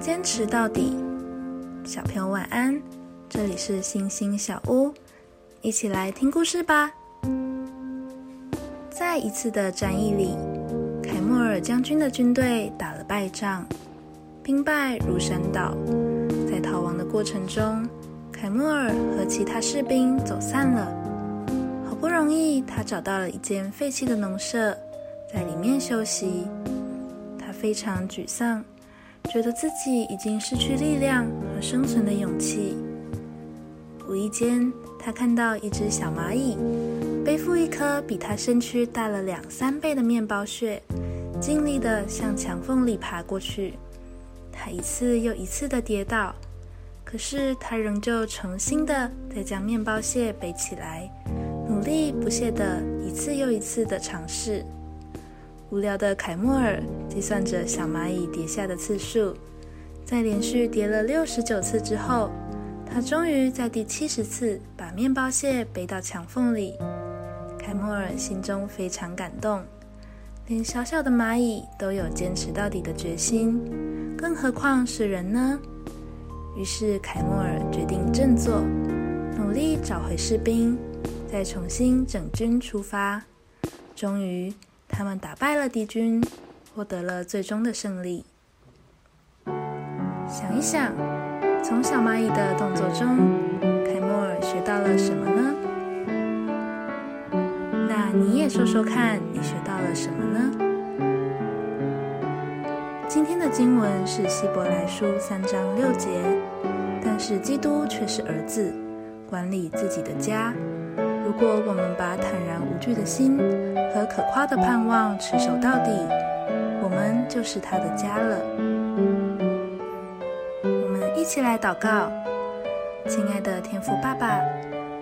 坚持到底，小朋友晚安。这里是星星小屋，一起来听故事吧。在一次的战役里，凯莫尔将军的军队打了败仗，兵败如山倒。在逃亡的过程中，凯莫尔和其他士兵走散了。好不容易，他找到了一间废弃的农舍，在里面休息。他非常沮丧。觉得自己已经失去力量和生存的勇气。无意间，他看到一只小蚂蚁背负一颗比他身躯大了两三倍的面包屑，尽力地向墙缝里爬过去。他一次又一次地跌倒，可是他仍旧诚心地再将面包屑背起来，努力不懈地一次又一次地尝试。无聊的凯莫尔计算着小蚂蚁跌下的次数，在连续跌了六十九次之后，他终于在第七十次把面包屑背到墙缝里。凯莫尔心中非常感动，连小小的蚂蚁都有坚持到底的决心，更何况是人呢？于是凯莫尔决定振作，努力找回士兵，再重新整军出发。终于。他们打败了敌军，获得了最终的胜利。想一想，从小蚂蚁的动作中，凯莫尔学到了什么呢？那你也说说看，你学到了什么呢？今天的经文是希伯来书三章六节，但是基督却是儿子，管理自己的家。如果我们把坦然无惧的心和可夸的盼望持守到底，我们就是他的家了。我们一起来祷告，亲爱的天父爸爸，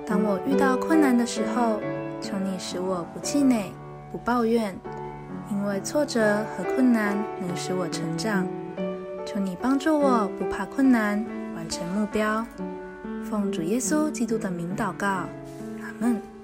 当我遇到困难的时候，求你使我不气馁、不抱怨，因为挫折和困难能使我成长。求你帮助我不怕困难，完成目标。奉主耶稣基督的名祷告。嗯。